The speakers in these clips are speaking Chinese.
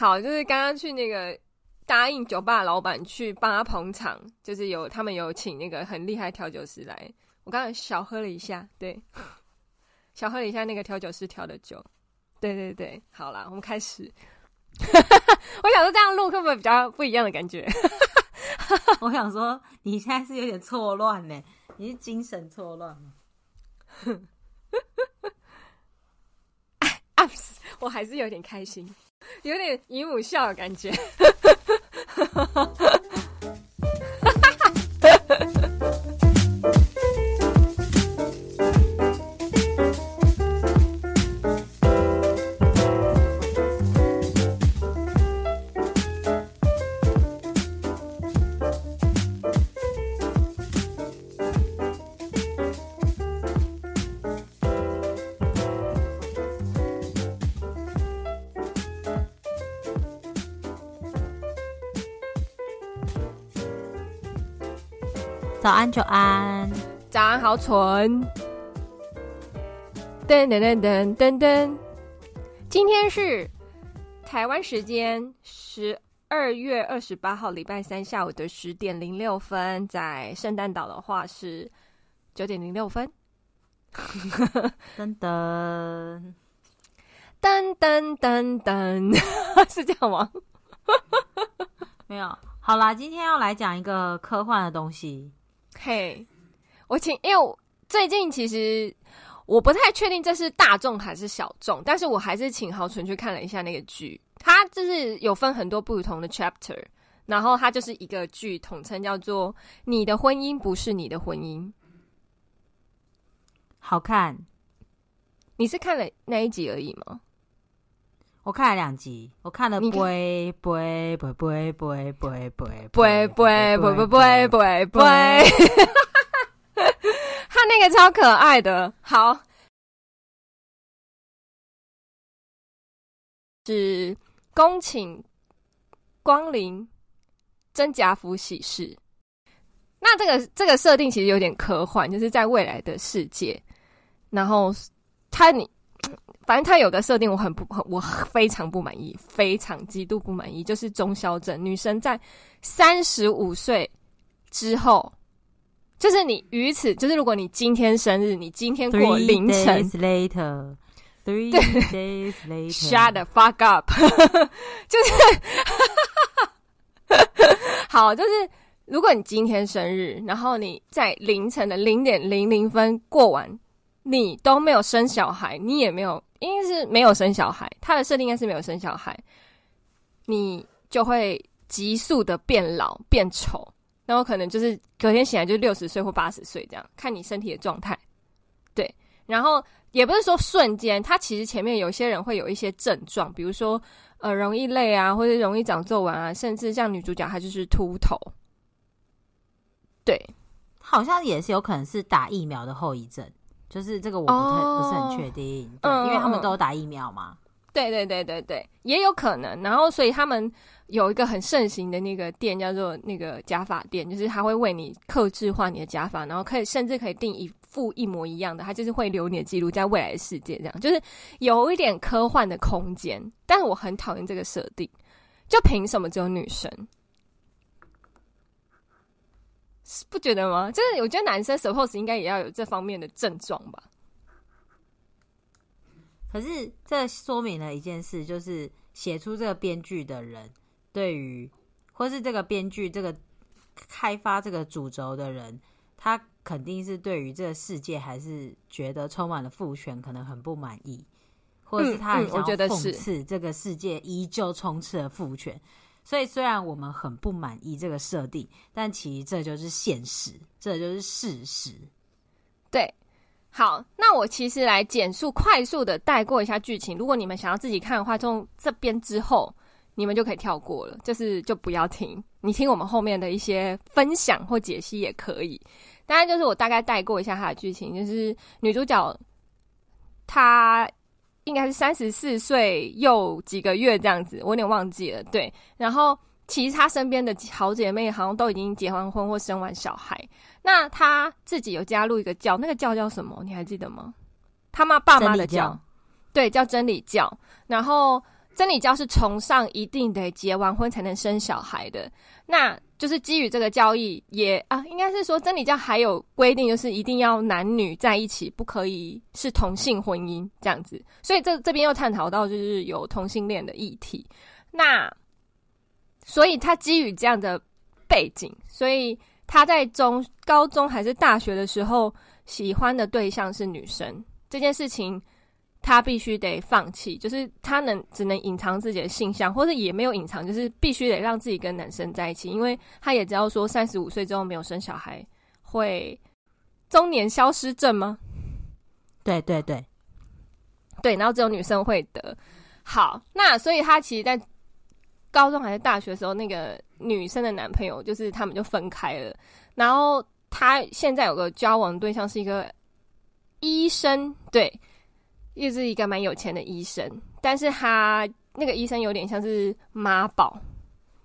好，就是刚刚去那个答应酒吧老板去帮他捧场，就是有他们有请那个很厉害调酒师来。我刚刚小喝了一下，对，小喝了一下那个调酒师调的酒。对对对，好啦，我们开始。我想说这样录会不会比较不一样的感觉？我想说你现在是有点错乱呢，你是精神错乱吗？啊，我还是有点开心，有点姨母笑的感觉。早安，久安，早安，好蠢。噔噔噔噔噔噔，今天是台湾时间十二月二十八号礼拜三下午的十点零六分，在圣诞岛的话是九点零六分。噔噔噔噔噔噔，是这样吗？没有。好啦，今天要来讲一个科幻的东西。嘿我请，因为我最近其实我不太确定这是大众还是小众，但是我还是请豪纯去看了一下那个剧，它就是有分很多不同的 chapter，然后它就是一个剧统称叫做《你的婚姻不是你的婚姻》，好看。你是看了那一集而已吗？我看了两集，我看了不会不会不会不会不会不会不会不会不会不会不会不会不会，他那个超可爱的，好，是恭请光临真假府喜事。那这个这个设定其实有点科幻，就是在未来的世界，然后他你。反正他有个设定，我很不，我非常不满意，非常极度不满意，就是中消症女生在三十五岁之后，就是你于此，就是如果你今天生日，你今天过凌晨 Three days later, three days later，shut the fuck up，就是好，就是如果你今天生日，然后你在凌晨的零点零零分过完，你都没有生小孩，你也没有。应该是没有生小孩，他的设定应该是没有生小孩，你就会急速的变老变丑，然后可能就是隔天醒来就六十岁或八十岁这样，看你身体的状态。对，然后也不是说瞬间，他其实前面有些人会有一些症状，比如说呃容易累啊，或者容易长皱纹啊，甚至像女主角她就是秃头。对，好像也是有可能是打疫苗的后遗症。就是这个我不太、oh, 不是很确定，对，嗯、因为他们都有打疫苗嘛。对对对对对，也有可能。然后所以他们有一个很盛行的那个店叫做那个假发店，就是他会为你克制化你的假发，然后可以甚至可以订一副一模一样的，他就是会留你的记录在未来的世界，这样就是有一点科幻的空间。但是我很讨厌这个设定，就凭什么只有女生？不觉得吗？就是我觉得男生 suppose 应该也要有这方面的症状吧。可是这说明了一件事，就是写出这个编剧的人，对于或是这个编剧这个开发这个主轴的人，他肯定是对于这个世界还是觉得充满了父权，可能很不满意，或者是他很想讽刺这个世界依旧充斥了父权。所以，虽然我们很不满意这个设定，但其实这就是现实，这就是事实。对，好，那我其实来简述、快速的带过一下剧情。如果你们想要自己看的话，从这边之后，你们就可以跳过了，就是就不要听。你听我们后面的一些分享或解析也可以。当然，就是我大概带过一下它的剧情，就是女主角她。应该是三十四岁又几个月这样子，我有点忘记了。对，然后其实他身边的好姐妹好像都已经结完婚或生完小孩。那他自己有加入一个教，那个教叫什么？你还记得吗？他妈爸妈的教，对，叫真理教。然后真理教是崇尚一定得结完婚才能生小孩的，那就是基于这个教义也啊，应该是说真理教还有规定，就是一定要男女在一起，不可以是同性婚姻这样子。所以这这边又探讨到就是有同性恋的议题。那所以他基于这样的背景，所以他在中高中还是大学的时候，喜欢的对象是女生这件事情。他必须得放弃，就是他能只能隐藏自己的性向，或者也没有隐藏，就是必须得让自己跟男生在一起，因为他也知道说三十五岁之后没有生小孩会中年消失症吗？对对对对，然后只有女生会得。好，那所以他其实，在高中还是大学的时候，那个女生的男朋友就是他们就分开了，然后他现在有个交往对象是一个医生，对。又是一个蛮有钱的医生，但是他那个医生有点像是妈宝，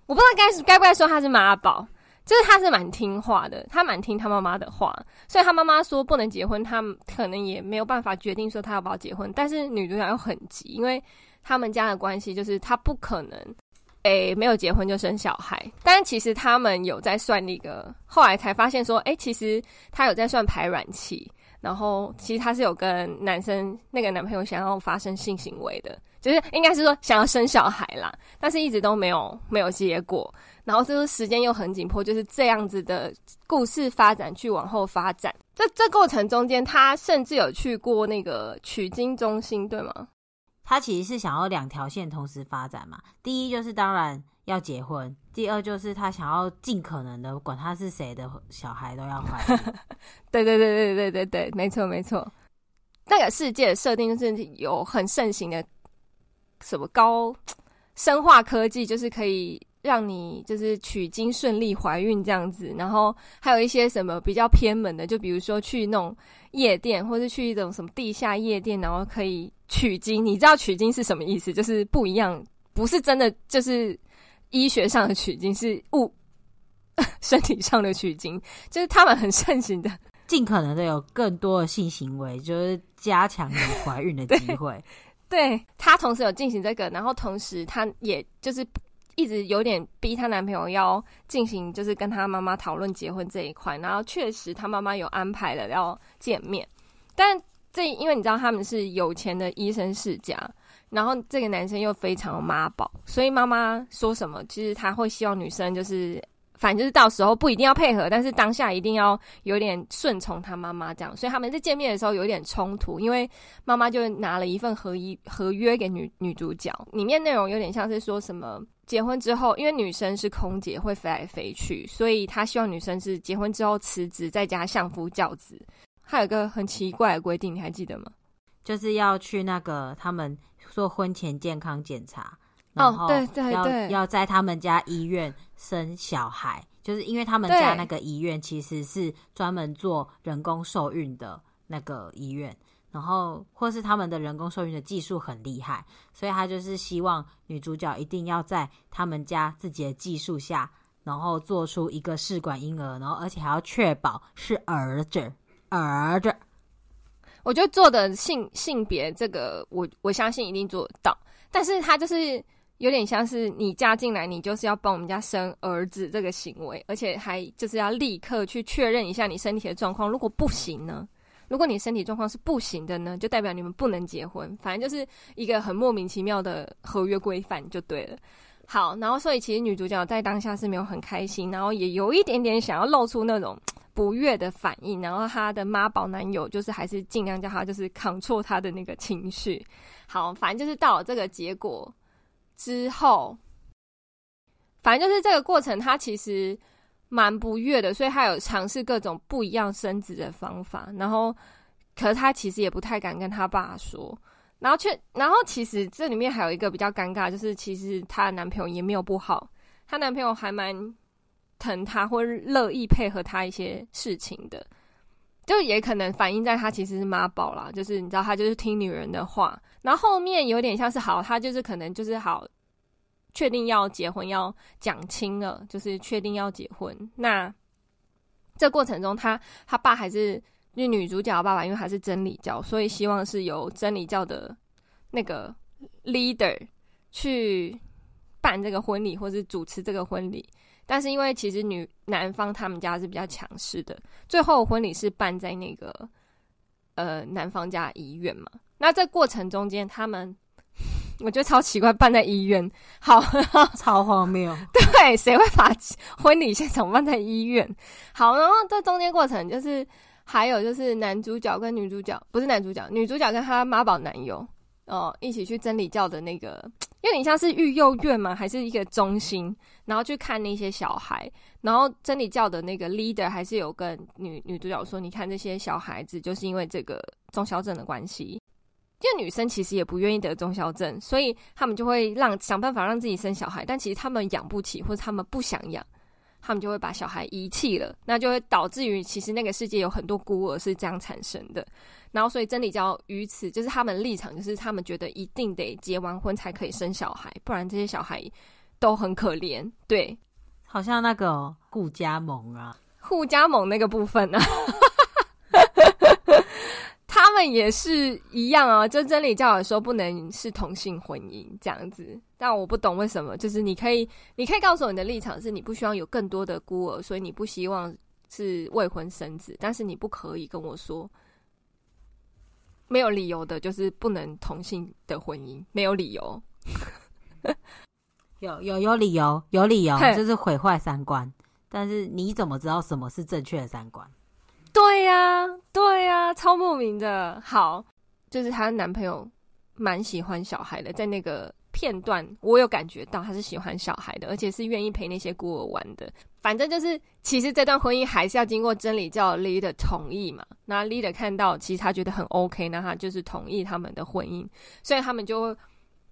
我不知道该该不该说他是妈宝，就是他是蛮听话的，他蛮听他妈妈的话，所以他妈妈说不能结婚，他可能也没有办法决定说他要不要结婚。但是女主角又很急，因为他们家的关系就是他不可能，诶、欸，没有结婚就生小孩。但其实他们有在算那个，后来才发现说，诶、其实他有在算排卵期。然后，其实他是有跟男生那个男朋友想要发生性行为的，就是应该是说想要生小孩啦，但是一直都没有没有结果。然后就是时间又很紧迫，就是这样子的故事发展去往后发展。这这过程中间，他甚至有去过那个取经中心，对吗？他其实是想要两条线同时发展嘛。第一就是当然。要结婚，第二就是他想要尽可能的，管他是谁的小孩都要怀。对对对对对对对，没错没错。那个世界的设定就是有很盛行的什么高生化科技，就是可以让你就是取经顺利怀孕这样子。然后还有一些什么比较偏门的，就比如说去那种夜店，或是去一种什么地下夜店，然后可以取经。你知道取经是什么意思？就是不一样，不是真的就是。医学上的取经是物，身体上的取经，就是他们很盛行的，尽可能的有更多的性行为，就是加强你怀孕的机会。对，她同时有进行这个，然后同时她也就是一直有点逼她男朋友要进行，就是跟她妈妈讨论结婚这一块。然后确实她妈妈有安排了要见面，但这因为你知道他们是有钱的医生世家。然后这个男生又非常妈宝，所以妈妈说什么，其实他会希望女生就是，反正就是到时候不一定要配合，但是当下一定要有点顺从他妈妈这样。所以他们在见面的时候有点冲突，因为妈妈就拿了一份合一合约给女女主角，里面内容有点像是说什么结婚之后，因为女生是空姐会飞来飞去，所以他希望女生是结婚之后辞职在家相夫教子。还有一个很奇怪的规定，你还记得吗？就是要去那个他们。做婚前健康检查，然后要、要在他们家医院生小孩，就是因为他们家那个医院其实是专门做人工受孕的那个医院，然后或是他们的人工受孕的技术很厉害，所以他就是希望女主角一定要在他们家自己的技术下，然后做出一个试管婴儿，然后而且还要确保是儿子，儿子。我觉得做的性性别这个，我我相信一定做得到。但是他就是有点像是你嫁进来，你就是要帮我们家生儿子这个行为，而且还就是要立刻去确认一下你身体的状况。如果不行呢？如果你身体状况是不行的呢，就代表你们不能结婚。反正就是一个很莫名其妙的合约规范就对了。好，然后所以其实女主角在当下是没有很开心，然后也有一点点想要露出那种。不悦的反应，然后她的妈宝男友就是还是尽量叫她就是扛错她的那个情绪。好，反正就是到了这个结果之后，反正就是这个过程，她其实蛮不悦的，所以她有尝试各种不一样生子的方法。然后，可是她其实也不太敢跟她爸说。然后却，然后其实这里面还有一个比较尴尬，就是其实她的男朋友也没有不好，她男朋友还蛮。疼她或乐意配合她一些事情的，就也可能反映在她其实是妈宝啦，就是你知道她就是听女人的话，然后后面有点像是好，她就是可能就是好，确定要结婚要讲清了，就是确定要结婚。那这过程中他，他他爸还是为女主角的爸爸，因为还是真理教，所以希望是由真理教的那个 leader。去办这个婚礼，或是主持这个婚礼。但是因为其实女男方他们家是比较强势的，最后婚礼是办在那个呃男方家医院嘛。那这过程中间，他们我觉得超奇怪，办在医院，好 超荒谬。对，谁会把婚礼现场办在医院？好，然后这中间过程就是还有就是男主角跟女主角，不是男主角，女主角跟她妈宝男友哦一起去真理教的那个。因为你像是育幼院嘛，还是一个中心，然后去看那些小孩，然后真理教的那个 leader 还是有跟女女主角说，你看这些小孩子就是因为这个中消症的关系，因为女生其实也不愿意得中消症，所以他们就会让想办法让自己生小孩，但其实他们养不起或者他们不想养。他们就会把小孩遗弃了，那就会导致于其实那个世界有很多孤儿是这样产生的。然后，所以真理教于此就是他们立场，就是他们觉得一定得结完婚才可以生小孩，不然这些小孩都很可怜。对，好像那个顾家盟啊，顾家盟那个部分呢、啊。也是一样啊，就真理教的时候不能是同性婚姻这样子，但我不懂为什么。就是你可以，你可以告诉我你的立场是你不希望有更多的孤儿，所以你不希望是未婚生子，但是你不可以跟我说没有理由的，就是不能同性的婚姻，没有理由。有有有理由，有理由 就是毁坏三观。但是你怎么知道什么是正确的三观？对呀、啊，对呀、超莫名的。好，就是她的男朋友蛮喜欢小孩的，在那个片段，我有感觉到他是喜欢小孩的，而且是愿意陪那些孤儿玩的。反正就是，其实这段婚姻还是要经过真理教 leader 同意嘛。那 leader 看到，其实他觉得很 OK，那他就是同意他们的婚姻，所以他们就会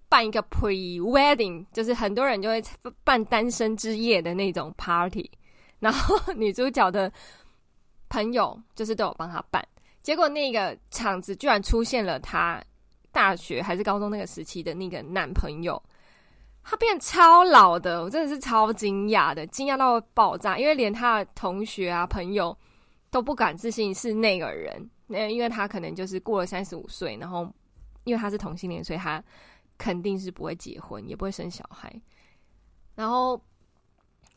办一个 pre wedding，就是很多人就会办单身之夜的那种 party，然后 女主角的。朋友就是都有帮他办，结果那个场子居然出现了他大学还是高中那个时期的那个男朋友，他变超老的，我真的是超惊讶的，惊讶到爆炸，因为连他的同学啊朋友都不敢置信是那个人，那因为他可能就是过了三十五岁，然后因为他是同性恋，所以他肯定是不会结婚，也不会生小孩，然后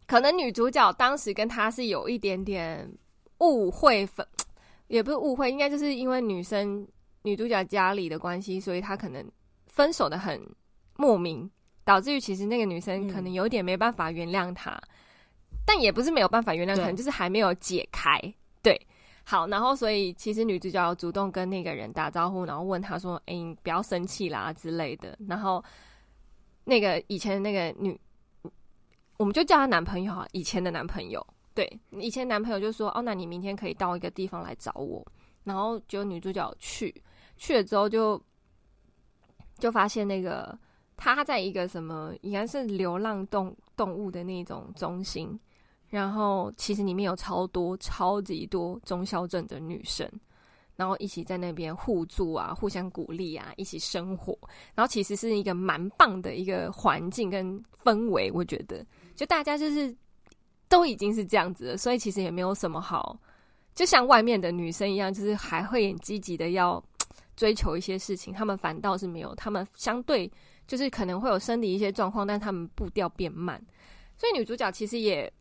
可能女主角当时跟他是有一点点。误会分 也不是误会，应该就是因为女生女主角家里的关系，所以她可能分手的很莫名，导致于其实那个女生可能有点没办法原谅他，嗯、但也不是没有办法原谅，可能就是还没有解开。对，好，然后所以其实女主角主动跟那个人打招呼，然后问他说：“哎、欸，你不要生气啦之类的。”然后那个以前的那个女，我们就叫她男朋友啊，以前的男朋友。对，以前男朋友就说：“哦，那你明天可以到一个地方来找我。”然后就女主角去，去了之后就就发现那个他在一个什么，应该是流浪动动物的那种中心。然后其实里面有超多、超级多中消症的女生，然后一起在那边互助啊，互相鼓励啊，一起生活。然后其实是一个蛮棒的一个环境跟氛围，我觉得就大家就是。都已经是这样子了，所以其实也没有什么好，就像外面的女生一样，就是还会很积极的要追求一些事情。他们反倒是没有，他们相对就是可能会有生理一些状况，但他们步调变慢。所以女主角其实也，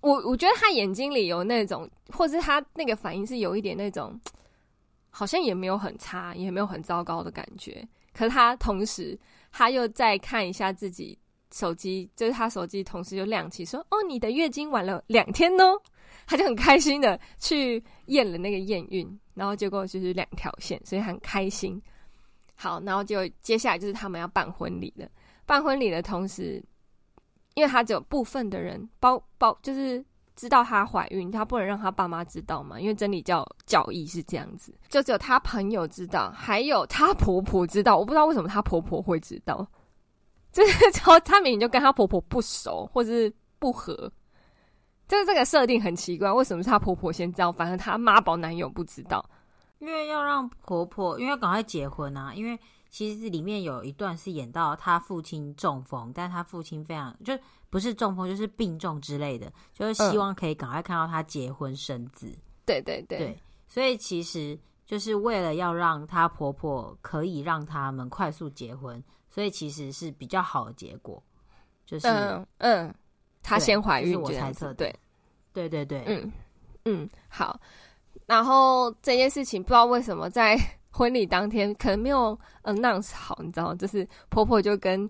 我我觉得她眼睛里有那种，或是她那个反应是有一点那种，好像也没有很差，也没有很糟糕的感觉。可是她同时，她又再看一下自己。手机就是他手机，同时就亮起说：“哦，你的月经晚了两天哦。”他就很开心的去验了那个验孕，然后结果就是两条线，所以很开心。好，然后就接下来就是他们要办婚礼了。办婚礼的同时，因为他只有部分的人包包，就是知道她怀孕，他不能让他爸妈知道嘛，因为真理教教义是这样子，就只有他朋友知道，还有他婆婆知道。我不知道为什么他婆婆会知道。就是超，她明明就跟她婆婆不熟，或者是不和，就是这个设定很奇怪。为什么是他婆婆先知道，反正她妈宝男友不知道？因为要让婆婆，因为要赶快结婚啊。因为其实里面有一段是演到她父亲中风，但她父亲非常就不是中风，就是病重之类的，就是希望可以赶快看到她结婚生子。对对，对，所以其实就是为了要让她婆婆可以让他们快速结婚。所以其实是比较好的结果，就是嗯嗯，她先怀孕，我猜测，对，对对对，嗯嗯，好。然后这件事情不知道为什么在 婚礼当天可能没有 announce 好，你知道吗，就是婆婆就跟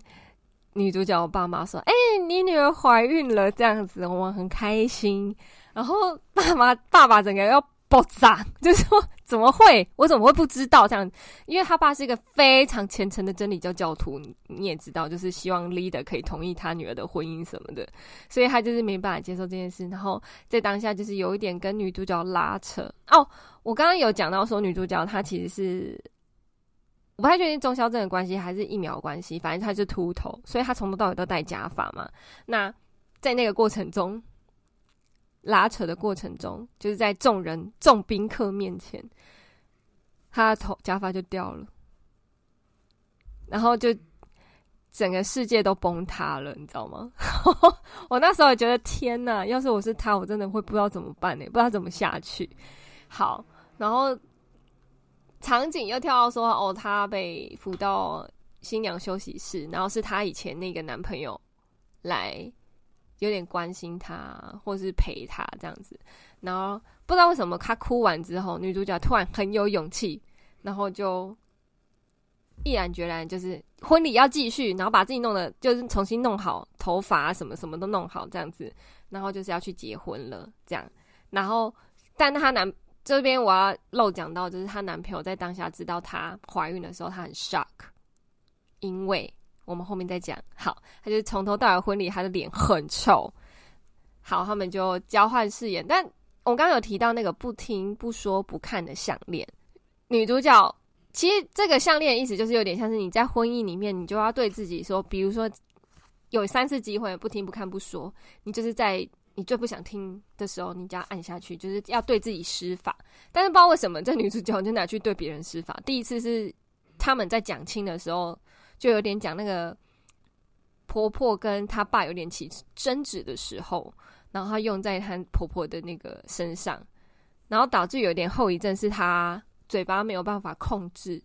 女主角的爸妈说：“哎、欸，你女儿怀孕了，这样子我们很开心。”然后爸妈爸爸整个要爆炸，就是说。怎么会？我怎么会不知道这样？因为他爸是一个非常虔诚的真理教教徒，你也知道，就是希望 leader 可以同意他女儿的婚姻什么的，所以他就是没办法接受这件事。然后在当下就是有一点跟女主角拉扯哦。我刚刚有讲到说女主角她其实是我不太确定中消症的关系还是疫苗关系，反正她是秃头，所以她从头到尾都戴假发嘛。那在那个过程中。拉扯的过程中，就是在众人、众宾客面前，他的头假发就掉了，然后就整个世界都崩塌了，你知道吗？我那时候也觉得天哪！要是我是他，我真的会不知道怎么办呢，不知道怎么下去。好，然后场景又跳到说，哦，他被扶到新娘休息室，然后是他以前那个男朋友来。有点关心他，或是陪他这样子，然后不知道为什么他哭完之后，女主角突然很有勇气，然后就毅然决然就是婚礼要继续，然后把自己弄得就是重新弄好头发，什么什么都弄好这样子，然后就是要去结婚了这样，然后但她男这边我要漏讲到，就是她男朋友在当下知道她怀孕的时候，他很 shock，因为。我们后面再讲。好，他就从头到尾婚礼，他的脸很臭。好，他们就交换誓言。但我刚刚有提到那个不听、不说、不看的项链。女主角其实这个项链的意思就是有点像是你在婚姻里面，你就要对自己说，比如说有三次机会不听、不看、不说，你就是在你最不想听的时候，你就要按下去，就是要对自己施法。但是不知道为什么这女主角就拿去对别人施法。第一次是他们在讲亲的时候。就有点讲那个婆婆跟她爸有点起争执的时候，然后她用在她婆婆的那个身上，然后导致有点后遗症，是她嘴巴没有办法控制。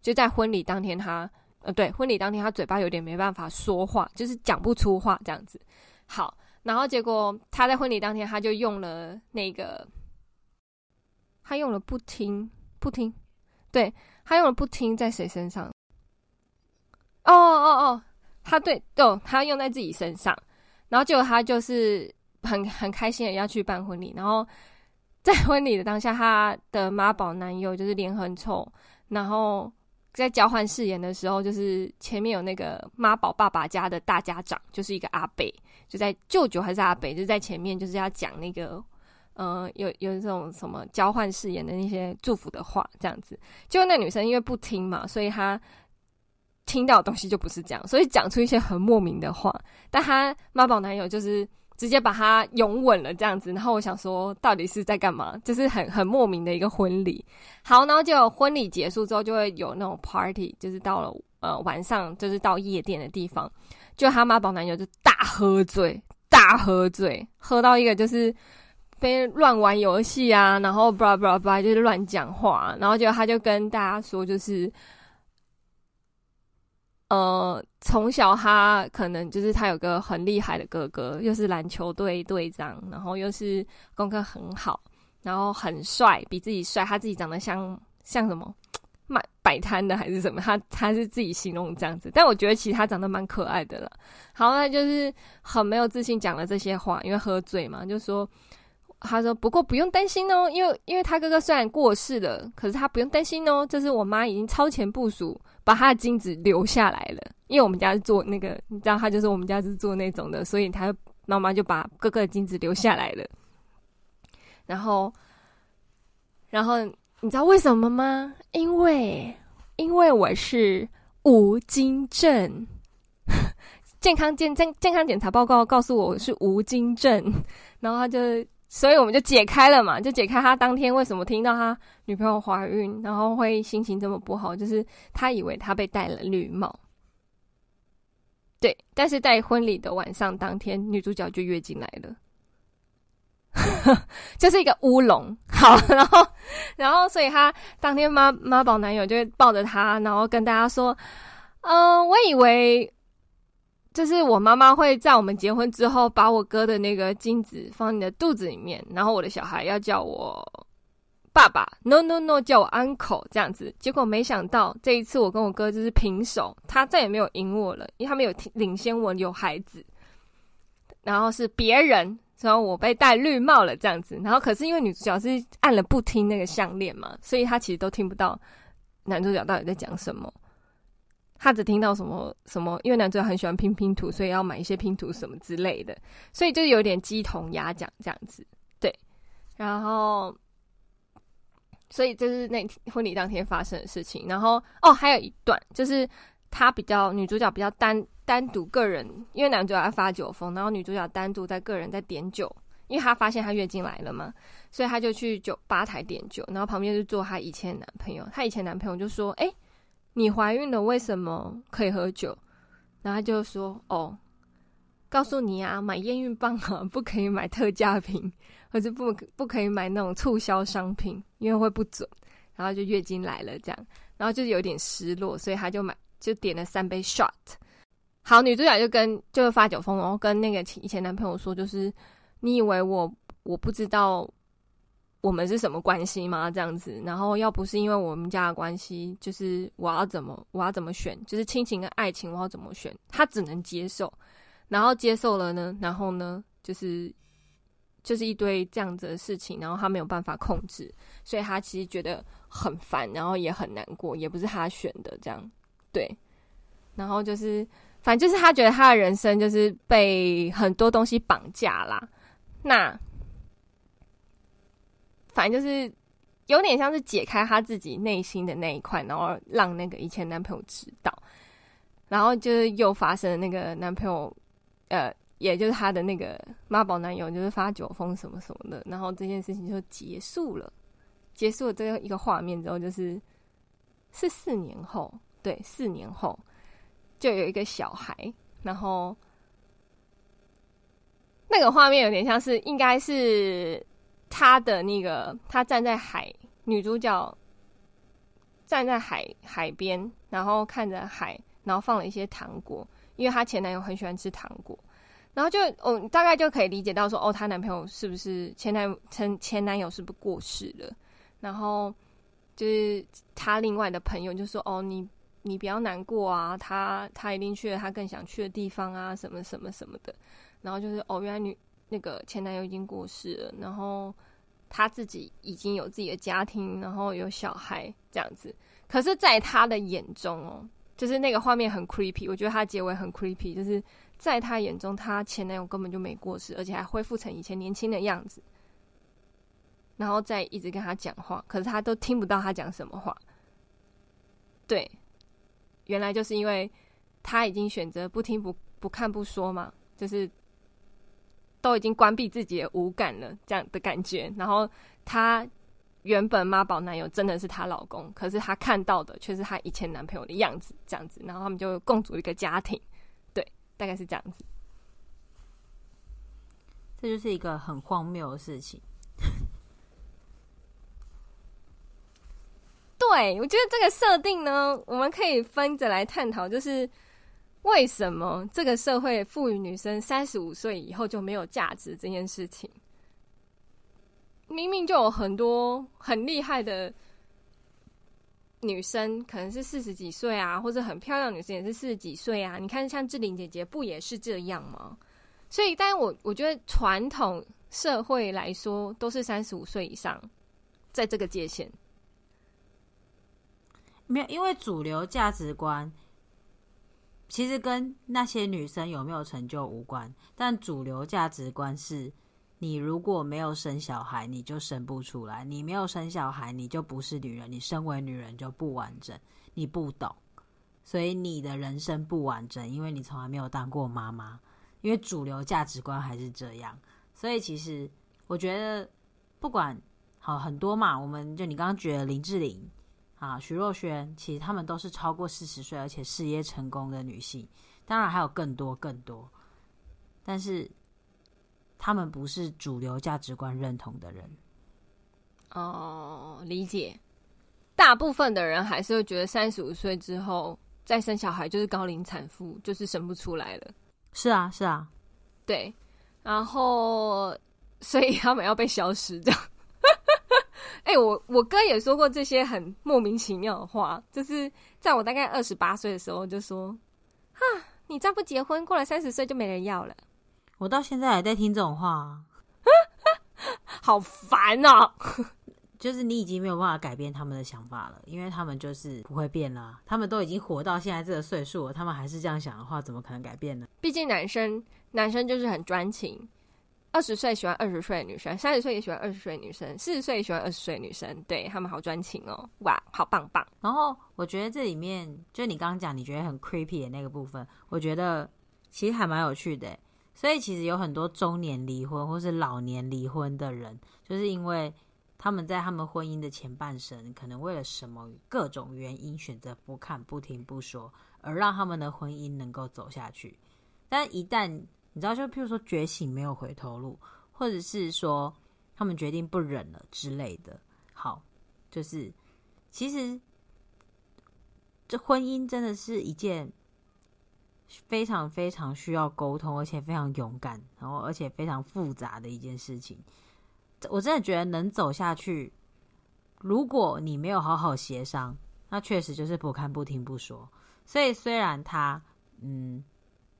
就在婚礼当天她，呃对，婚礼当天她嘴巴有点没办法说话，就是讲不出话这样子。好，然后结果她在婚礼当天，她就用了那个，她用了不听不听，对，她用了不听在谁身上？哦哦哦，他对，对，他用在自己身上，然后结果他就是很很开心的要去办婚礼，然后在婚礼的当下，他的妈宝男友就是脸很臭，然后在交换誓言的时候，就是前面有那个妈宝爸爸家的大家长，就是一个阿北，就在舅舅还是阿北，就在前面就是要讲那个，呃，有有这种什么交换誓言的那些祝福的话，这样子，结果那女生因为不听嘛，所以她。听到的东西就不是这样，所以讲出一些很莫名的话。但她妈宝男友就是直接把她拥吻了这样子，然后我想说，到底是在干嘛？就是很很莫名的一个婚礼。好，然后就婚礼结束之后，就会有那种 party，就是到了呃晚上，就是到夜店的地方。就她妈宝男友就大喝醉，大喝醉，喝到一个就是非乱玩游戏啊，然后 blah blah blah 就是乱讲话，然后就他就跟大家说就是。呃，从小他可能就是他有个很厉害的哥哥，又是篮球队队长，然后又是功课很好，然后很帅，比自己帅。他自己长得像像什么卖摆摊的还是什么？他他是自己形容这样子，但我觉得其实他长得蛮可爱的了。好，那就是很没有自信讲了这些话，因为喝醉嘛，就说。他说：“不过不用担心哦，因为因为他哥哥虽然过世了，可是他不用担心哦。这是我妈已经超前部署，把他的精子留下来了。因为我们家是做那个，你知道，他就是我们家是做那种的，所以他妈妈就把哥哥的精子留下来了。然后，然后你知道为什么吗？因为因为我是无精症，健康健健健康检查报告告诉我我是无精症，然后他就。”所以我们就解开了嘛，就解开他当天为什么听到他女朋友怀孕，然后会心情这么不好，就是他以为他被戴了绿帽。对，但是在婚礼的晚上当天，女主角就月经来了，就是一个乌龙。好，然后，然后，所以他当天妈妈宝男友就抱着他，然后跟大家说：“嗯、我以为就是我妈妈会在我们结婚之后把我哥的那个精子放你的肚子里面，然后我的小孩要叫我爸爸，no no no，叫我 uncle 这样子。结果没想到这一次我跟我哥就是平手，他再也没有赢我了，因为他没有领先我有孩子，然后是别人。然后我被戴绿帽了，这样子。然后可是因为女主角是按了不听那个项链嘛，所以她其实都听不到男主角到底在讲什么。她只听到什么什么，因为男主角很喜欢拼拼图，所以要买一些拼图什么之类的，所以就有点鸡同鸭讲这样子。对，然后所以这是那婚礼当天发生的事情。然后哦，还有一段就是她比较女主角比较单。单独个人，因为男主角要发酒疯，然后女主角单独在个人在点酒，因为她发现她月经来了嘛，所以她就去酒吧台点酒，然后旁边就坐她以前男朋友，她以前男朋友就说：“哎、你怀孕了，为什么可以喝酒？”然后他就说：“哦，告诉你啊，买验孕棒啊，不可以买特价品，或者不不可以买那种促销商品，因为会不准。”然后就月经来了这样，然后就有点失落，所以他就买就点了三杯 shot。好，女主角就跟就是发酒疯，然后跟那个以前男朋友说，就是你以为我我不知道我们是什么关系吗？这样子，然后要不是因为我们家的关系，就是我要怎么我要怎么选，就是亲情跟爱情我要怎么选，他只能接受，然后接受了呢，然后呢，就是就是一堆这样子的事情，然后他没有办法控制，所以他其实觉得很烦，然后也很难过，也不是他选的这样，对，然后就是。反正就是他觉得他的人生就是被很多东西绑架啦，那反正就是有点像是解开他自己内心的那一块，然后让那个以前男朋友知道，然后就是又发生了那个男朋友，呃，也就是他的那个妈宝男友，就是发酒疯什么什么的，然后这件事情就结束了，结束了这个一个画面之后，就是是四年后，对，四年后。就有一个小孩，然后那个画面有点像是，应该是他的那个，他站在海，女主角站在海海边，然后看着海，然后放了一些糖果，因为她前男友很喜欢吃糖果，然后就哦，大概就可以理解到说，哦，她男朋友是不是前男前前男友是不是过世了？然后就是她另外的朋友就说，哦，你。你不要难过啊，他他一定去了他更想去的地方啊，什么什么什么的。然后就是哦，原来女那个前男友已经过世了，然后他自己已经有自己的家庭，然后有小孩这样子。可是，在他的眼中哦，就是那个画面很 creepy，我觉得他结尾很 creepy，就是在他眼中，他前男友根本就没过世，而且还恢复成以前年轻的样子，然后再一直跟他讲话，可是他都听不到他讲什么话。对。原来就是因为他已经选择不听不不看不说嘛，就是都已经关闭自己的五感了，这样的感觉。然后她原本妈宝男友真的是她老公，可是她看到的却是她以前男朋友的样子，这样子。然后他们就共组一个家庭，对，大概是这样子。这就是一个很荒谬的事情。对，我觉得这个设定呢，我们可以分着来探讨，就是为什么这个社会赋予女生三十五岁以后就没有价值这件事情。明明就有很多很厉害的女生，可能是四十几岁啊，或者很漂亮女生也是四十几岁啊。你看，像志玲姐姐不也是这样吗？所以，但我我觉得传统社会来说，都是三十五岁以上，在这个界限。没有，因为主流价值观其实跟那些女生有没有成就无关。但主流价值观是，你如果没有生小孩，你就生不出来；你没有生小孩，你就不是女人。你身为女人就不完整，你不懂，所以你的人生不完整，因为你从来没有当过妈妈。因为主流价值观还是这样，所以其实我觉得不管好很多嘛，我们就你刚刚觉得林志玲。啊，徐若瑄，其实她们都是超过四十岁而且事业成功的女性，当然还有更多更多，但是她们不是主流价值观认同的人。哦，理解。大部分的人还是会觉得三十五岁之后再生小孩就是高龄产妇，就是生不出来了。是啊，是啊，对，然后所以他们要被消失这样。我我哥也说过这些很莫名其妙的话，就是在我大概二十八岁的时候就说：“哈，你再不结婚，过了三十岁就没人要了。”我到现在还在听这种话、啊，好烦哦、喔！就是你已经没有办法改变他们的想法了，因为他们就是不会变了。他们都已经活到现在这个岁数了，他们还是这样想的话，怎么可能改变呢？毕竟男生男生就是很专情。二十岁喜欢二十岁的女生，三十岁也喜欢二十岁的女生，四十岁也喜欢二十岁的女生，对，他们好专情哦，哇，好棒棒。然后我觉得这里面，就你刚刚讲你觉得很 creepy 的那个部分，我觉得其实还蛮有趣的。所以其实有很多中年离婚或是老年离婚的人，就是因为他们在他们婚姻的前半生，可能为了什么各种原因选择不看、不听、不说，而让他们的婚姻能够走下去。但一旦你知道，就譬如说觉醒没有回头路，或者是说他们决定不忍了之类的。好，就是其实这婚姻真的是一件非常非常需要沟通，而且非常勇敢，然后而且非常复杂的一件事情。我真的觉得能走下去，如果你没有好好协商，那确实就是不看、不听、不说。所以虽然他嗯。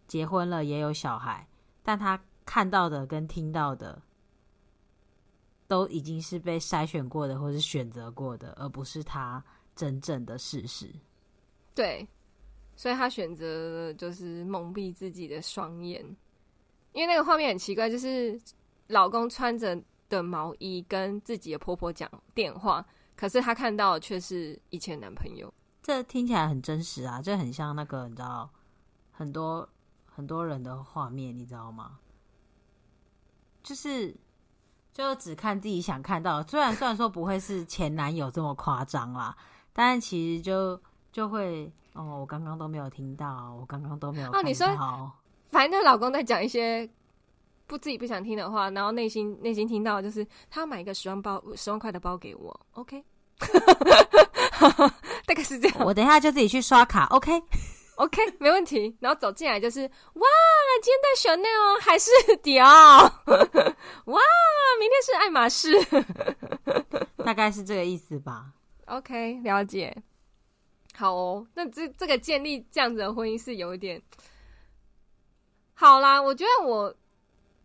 结婚了也有小孩，但他看到的跟听到的都已经是被筛选过的，或是选择过的，而不是他真正的事实。对，所以他选择就是蒙蔽自己的双眼，因为那个画面很奇怪，就是老公穿着的毛衣跟自己的婆婆讲电话，可是他看到的却是以前男朋友。这听起来很真实啊，这很像那个你知道很多。很多人的画面，你知道吗？就是就只看自己想看到的。虽然虽然说不会是前男友这么夸张啦，但是其实就就会哦，我刚刚都没有听到，我刚刚都没有看到。哦，你说，反正老公在讲一些不自己不想听的话，然后内心内心听到就是他要买一个十万包十万块的包给我，OK，大概是这样。我等一下就自己去刷卡，OK。OK，没问题。然后走进来就是，哇，今天戴 Chanel 还是迪奥？哇，明天是爱马仕，大概是这个意思吧。OK，了解。好哦，那这这个建立这样子的婚姻是有一点好啦。我觉得我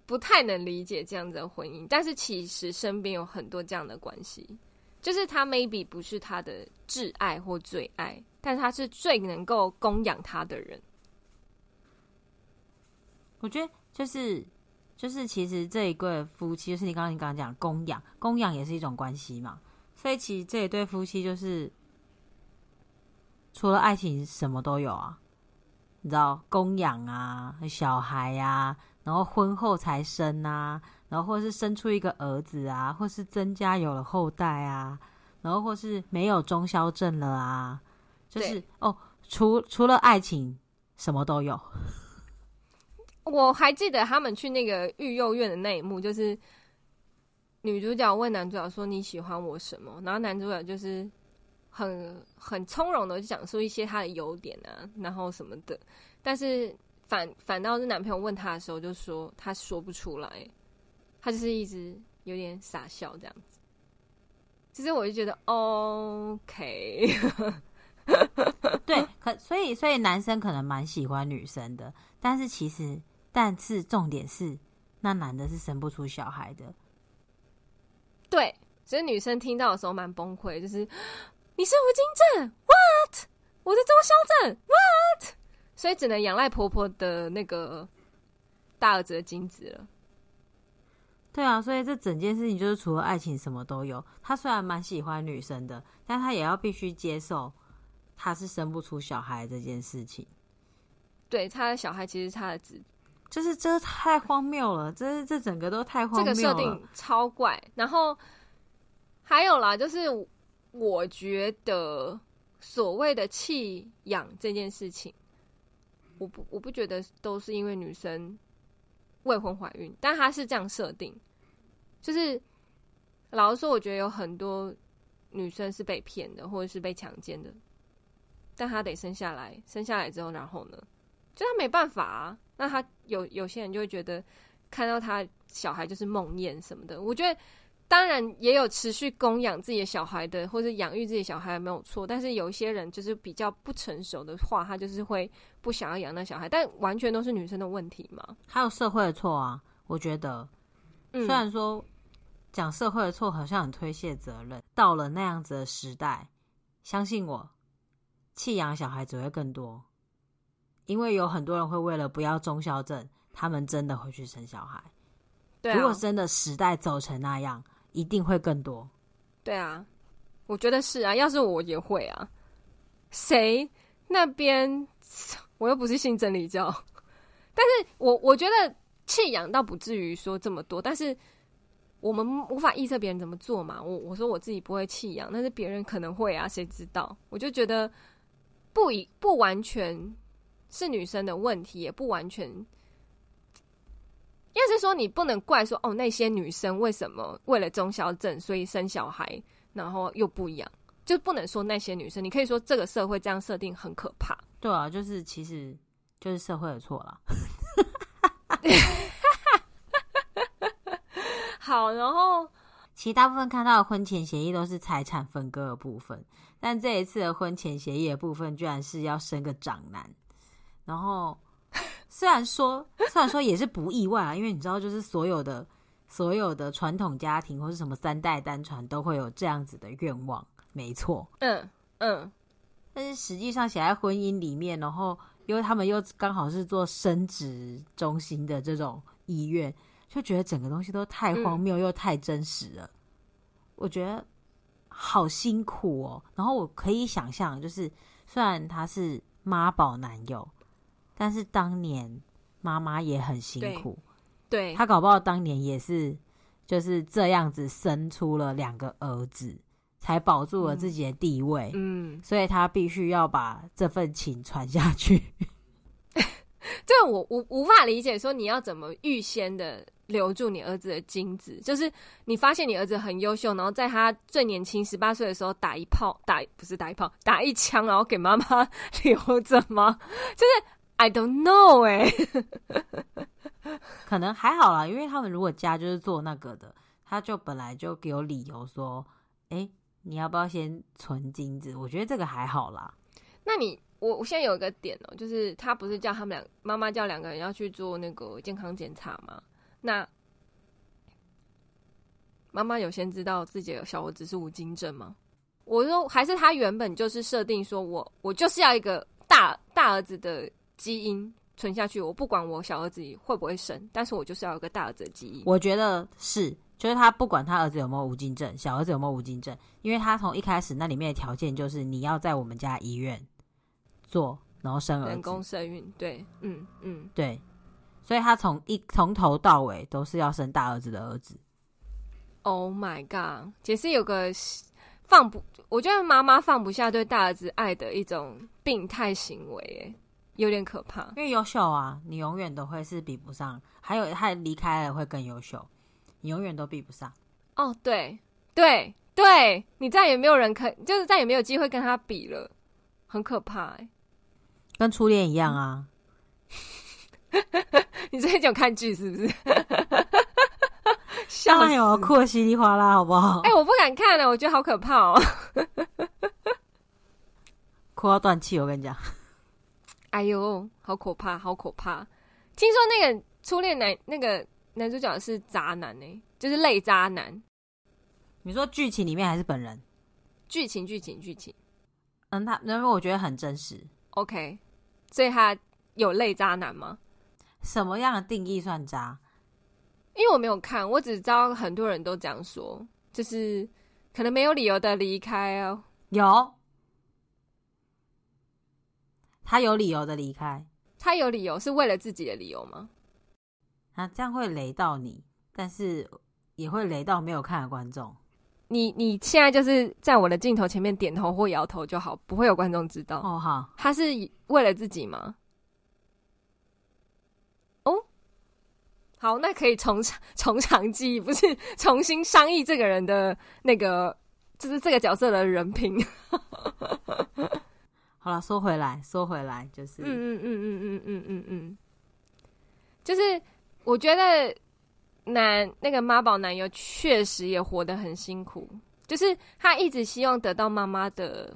不太能理解这样子的婚姻，但是其实身边有很多这样的关系，就是他 maybe 不是他的挚爱或最爱。但他是最能够供养他的人，我觉得就是就是，其实这一对夫妻，就是你刚刚你刚刚讲供养，供养也是一种关系嘛。所以其实这一对夫妻就是除了爱情什么都有啊，你知道供养啊，小孩啊，然后婚后才生啊，然后或是生出一个儿子啊，或是增加有了后代啊，然后或是没有中消症了啊。就是哦，除除了爱情，什么都有。我还记得他们去那个育幼院的那一幕，就是女主角问男主角说：“你喜欢我什么？”然后男主角就是很很从容的讲述一些他的优点啊，然后什么的。但是反反倒是男朋友问他的时候，就说他说不出来，他就是一直有点傻笑这样子。其实我就觉得 OK。对，可所以所以男生可能蛮喜欢女生的，但是其实，但是重点是，那男的是生不出小孩的。对，所以女生听到的时候蛮崩溃，就是你是无精症，what？我是中消症，what？所以只能仰赖婆婆的那个大儿子的精子了。对啊，所以这整件事情就是除了爱情什么都有。他虽然蛮喜欢女生的，但他也要必须接受。他是生不出小孩这件事情，对，他的小孩其实他的子，就是这太荒谬了，这这整个都太荒谬了，这个设定超怪。然后还有啦，就是我觉得所谓的弃养这件事情，我不我不觉得都是因为女生未婚怀孕，但他是这样设定，就是老实说，我觉得有很多女生是被骗的，或者是被强奸的。但她得生下来，生下来之后，然后呢，就她没办法啊。那她有有些人就会觉得，看到她小孩就是梦魇什么的。我觉得，当然也有持续供养自己的小孩的，或者养育自己小孩没有错。但是有一些人就是比较不成熟的话，他就是会不想要养那小孩。但完全都是女生的问题嘛？还有社会的错啊？我觉得，虽然说讲社会的错好像很推卸责任，到了那样子的时代，相信我。弃养小孩只会更多，因为有很多人会为了不要忠孝证，他们真的会去生小孩。对啊，如果真的时代走成那样，一定会更多。对啊，我觉得是啊，要是我也会啊。谁那边我又不是信真理教，但是我我觉得弃养倒不至于说这么多，但是我们无法预测别人怎么做嘛。我我说我自己不会弃养，但是别人可能会啊，谁知道？我就觉得。不一不完全是女生的问题，也不完全，应该是说你不能怪说哦，那些女生为什么为了忠孝证所以生小孩，然后又不养，就不能说那些女生，你可以说这个社会这样设定很可怕。对啊，就是其实就是社会的错了。好，然后。其实大部分看到的婚前协议都是财产分割的部分，但这一次的婚前协议的部分居然是要生个长男。然后虽然说虽然说也是不意外啊，因为你知道，就是所有的所有的传统家庭或是什么三代单传都会有这样子的愿望，没错。嗯嗯。但是实际上写在婚姻里面，然后因为他们又刚好是做生殖中心的这种医院。就觉得整个东西都太荒谬又太真实了，嗯，我觉得好辛苦哦。然后我可以想象，就是虽然他是妈宝男友，但是当年妈妈也很辛苦。对，他搞不好当年也是就是这样子生出了两个儿子，才保住了自己的地位。嗯，所以他必须要把这份情传下去。这我无无法理解，说你要怎么预先的。留住你儿子的精子，就是你发现你儿子很优秀，然后在他最年轻十八岁的时候打一炮，打不是打一炮，打一枪，然后给妈妈 留着吗？就是 I don't know 哎、欸，可能还好啦，因为他们如果家就是做那个的，他就本来就有理由说，哎、欸，你要不要先存金子？我觉得这个还好啦。那你我我现在有一个点哦、喔，就是他不是叫他们两妈妈叫两个人要去做那个健康检查吗？那妈妈有先知道自己的小儿子是无精症吗？我说还是他原本就是设定说我我就是要一个大大儿子的基因存下去，我不管我小儿子会不会生，但是我就是要一个大儿子的基因。我觉得是，就是他不管他儿子有没有无精症，小儿子有没有无精症，因为他从一开始那里面的条件就是你要在我们家医院做，然后生儿子，人工生育，对，嗯嗯，对。所以他从一从头到尾都是要生大儿子的儿子。Oh my god！解释有个放不，我觉得妈妈放不下对大儿子爱的一种病态行为，哎，有点可怕。因为优秀啊，你永远都会是比不上。还有他离开了会更优秀，你永远都比不上。哦、oh，对对对，你再也没有人可，就是再也没有机会跟他比了，很可怕哎，跟初恋一样啊。你最近有看剧是不是？笑死我，哭的稀里哗啦，好不好？哎、欸，我不敢看了，我觉得好可怕哦，哭到断气。我跟你讲，哎呦，好可怕，好可怕！听说那个初恋男那个男主角是渣男呢，就是类渣男。你说剧情里面还是本人？剧情，剧情，剧情。嗯，他因为我觉得很真实。OK，所以他有类渣男吗？什么样的定义算渣？因为我没有看，我只知道很多人都这样说，就是可能没有理由的离开哦。有，他有理由的离开，他有理由是为了自己的理由吗？啊，这样会雷到你，但是也会雷到没有看的观众。你你现在就是在我的镜头前面点头或摇头就好，不会有观众知道。哦，好，他是为了自己吗？哦好，那可以从长从长计议，不是重新商议这个人的那个，就是这个角色的人品。好 好了，说回来，说回来，就是，嗯嗯嗯嗯嗯嗯嗯嗯，就是我觉得男那个妈宝男友确实也活得很辛苦，就是他一直希望得到妈妈的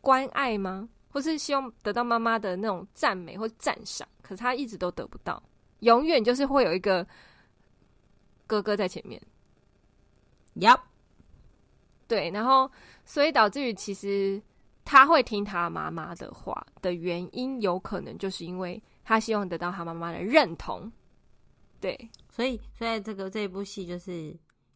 关爱吗？或是希望得到妈妈的那种赞美或赞赏，可是他一直都得不到，永远就是会有一个哥哥在前面。Yep，对，然后所以导致于其实。他会听他妈妈的话的原因，有可能就是因为他希望得到他妈妈的认同。对，所以，所以这个这一部戏就是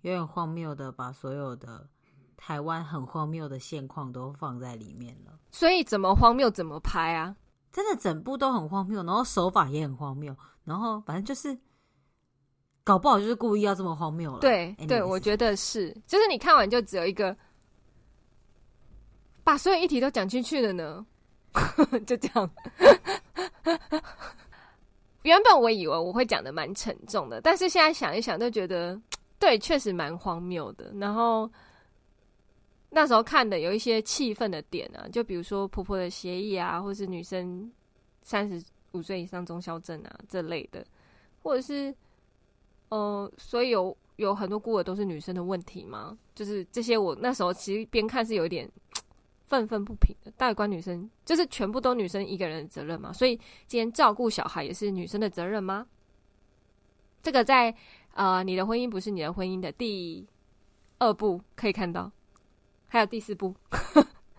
有点荒谬的，把所有的台湾很荒谬的现况都放在里面了。所以怎么荒谬怎么拍啊？真的整部都很荒谬，然后手法也很荒谬，然后反正就是搞不好就是故意要这么荒谬了。对，对，我觉得是，就是你看完就只有一个。把所有议题都讲进去了呢，就这样。原本我以为我会讲的蛮沉重的，但是现在想一想，都觉得 对，确实蛮荒谬的。然后那时候看的有一些气愤的点啊，就比如说婆婆的协议啊，或是女生三十五岁以上中消症啊这类的，或者是呃，所以有有很多孤儿都是女生的问题吗？就是这些，我那时候其实边看是有一点。愤愤不平的，到底关女生就是全部都女生一个人的责任吗？所以今天照顾小孩也是女生的责任吗？这个在呃，你的婚姻不是你的婚姻的第二部可以看到，还有第四部，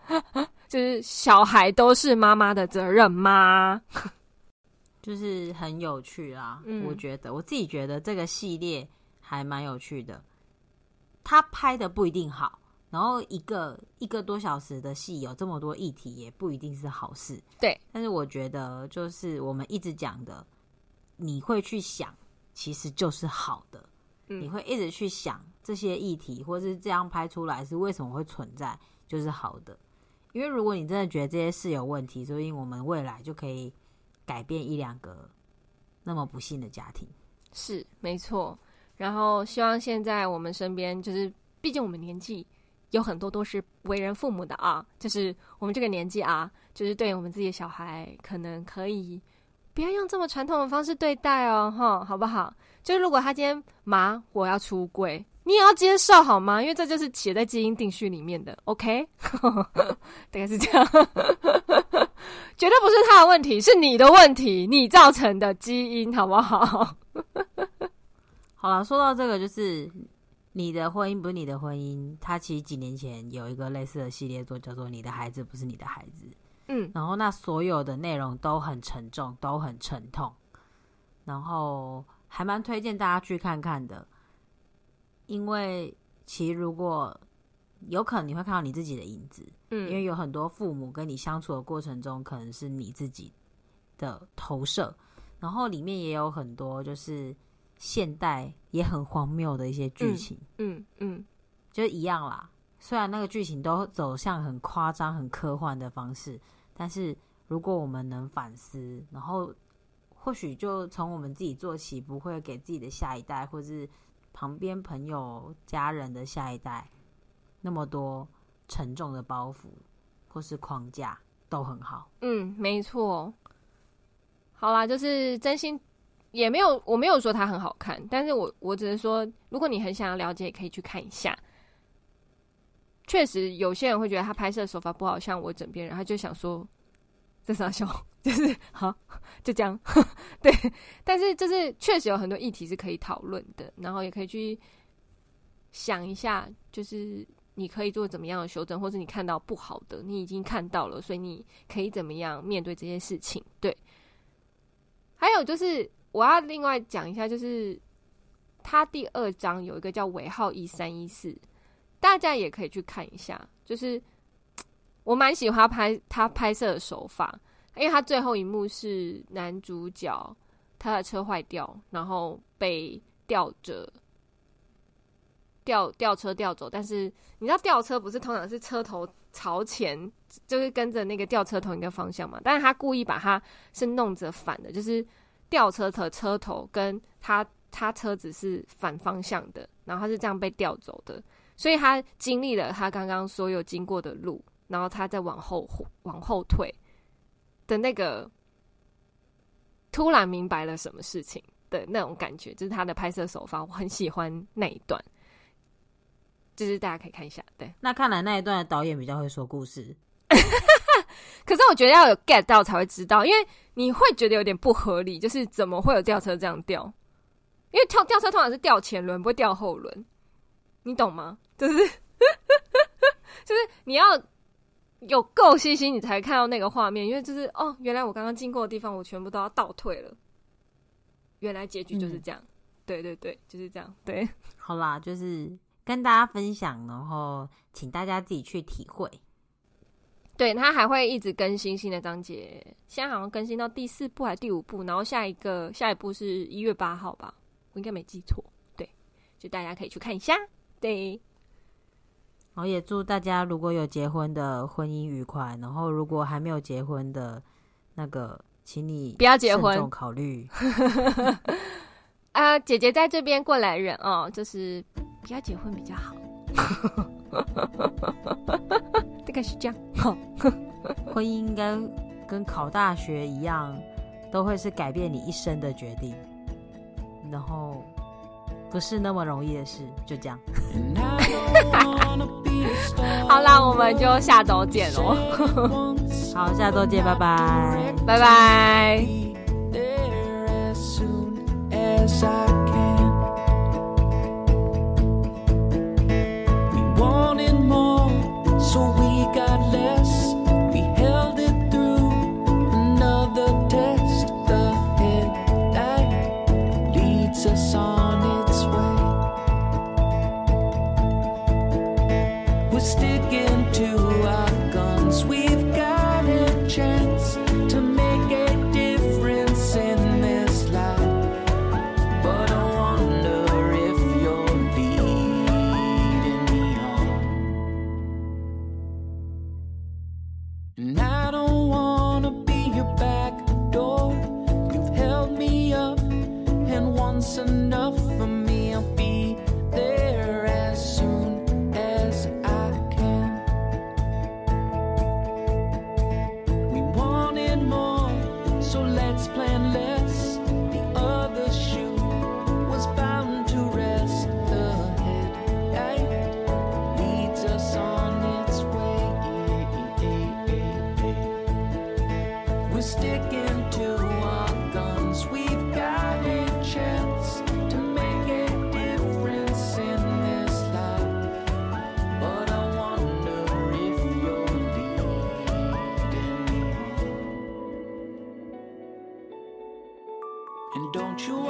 就是小孩都是妈妈的责任吗？就是很有趣啦，嗯，我觉得我自己觉得这个系列还蛮有趣的，他拍的不一定好。然后一个一个多小时的戏有这么多议题，也不一定是好事。对，但是我觉得就是我们一直讲的，你会去想，其实就是好的。嗯，你会一直去想这些议题，或是这样拍出来是为什么会存在，就是好的。因为如果你真的觉得这些事有问题，所以我们未来就可以改变一两个那么不幸的家庭。是，没错。然后希望现在我们身边，就是毕竟我们年纪。有很多都是为人父母的啊，就是我们这个年纪啊，就是对我们自己的小孩，可能可以不要用这么传统的方式对待哦，哈，好不好？就是如果他今天妈我要出柜，你也要接受好吗？因为这就是写在基因定序里面的，OK？大概是这样，绝对不是他的问题，是你的问题，你造成的基因，好不好？好了，说到这个就是。你的婚姻不是你的婚姻，他其实几年前有一个类似的系列作，叫做《你的孩子不是你的孩子》。嗯，然后那所有的内容都很沉重，都很沉痛，然后还蛮推荐大家去看看的。因为其实如果有可能，你会看到你自己的影子。嗯，因为有很多父母跟你相处的过程中，可能是你自己的投射，然后里面也有很多就是。现代也很荒谬的一些剧情，嗯嗯，嗯，就一样啦。虽然那个剧情都走向很夸张、很科幻的方式，但是如果我们能反思，然后或许就从我们自己做起，不会给自己的下一代，或是旁边朋友、家人的下一代那么多沉重的包袱或是框架，都很好。嗯，没错。好啦，就是真心。也没有，我没有说它很好看，但是我我只是说，如果你很想要了解，可以去看一下。确实，有些人会觉得他拍摄手法不好，像我枕边人，他就想说这啥笑，就是好就这样。对，但是就是确实有很多议题是可以讨论的，然后也可以去想一下，就是你可以做怎么样的修正，或者你看到不好的，你已经看到了，所以你可以怎么样面对这些事情。对，还有就是。我要另外讲一下，就是他第二章有一个叫尾号一三一四，大家也可以去看一下。就是 我蛮喜欢拍他拍摄的手法，因为他最后一幕是男主角他的车坏掉，然后被吊着吊吊车吊走。但是你知道吊车不是通常是车头朝前，就是跟着那个吊车同一个方向嘛？但是他故意把它是弄着反的，就是。吊车的车头跟他他车子是反方向的，然后他是这样被吊走的，所以他经历了他刚刚所有经过的路，然后他再往后往后退，的那个突然明白了什么事情的那种感觉，就是他的拍摄手法，我很喜欢那一段，就是大家可以看一下。对，那看来那一段的导演比较会说故事。可是我觉得要有 get 到才会知道，因为你会觉得有点不合理，就是怎么会有吊车这样吊？因为跳吊车通常是吊前轮，不会吊后轮，你懂吗？就是 就是你要有够细心，你才看到那个画面，因为就是哦，原来我刚刚经过的地方，我全部都要倒退了。原来结局就是这样，嗯、对对对，就是这样。对，好啦，就是跟大家分享，然后请大家自己去体会。对，他还会一直更新新的章节，现在好像更新到第四部还是第五部，然后下一个下一部是一月八号吧，我应该没记错。对，就大家可以去看一下。对，然后也祝大家如果有结婚的婚姻愉快，然后如果还没有结婚的，那个请你不要结婚，考虑。啊，姐姐在这边过来人哦，就是不要结婚比较好。大概是这样。婚姻应该跟考大学一样，都会是改变你一生的决定，然后不是那么容易的事，就这样。好啦，我们就下周见喽。好，下周见，拜拜，拜拜。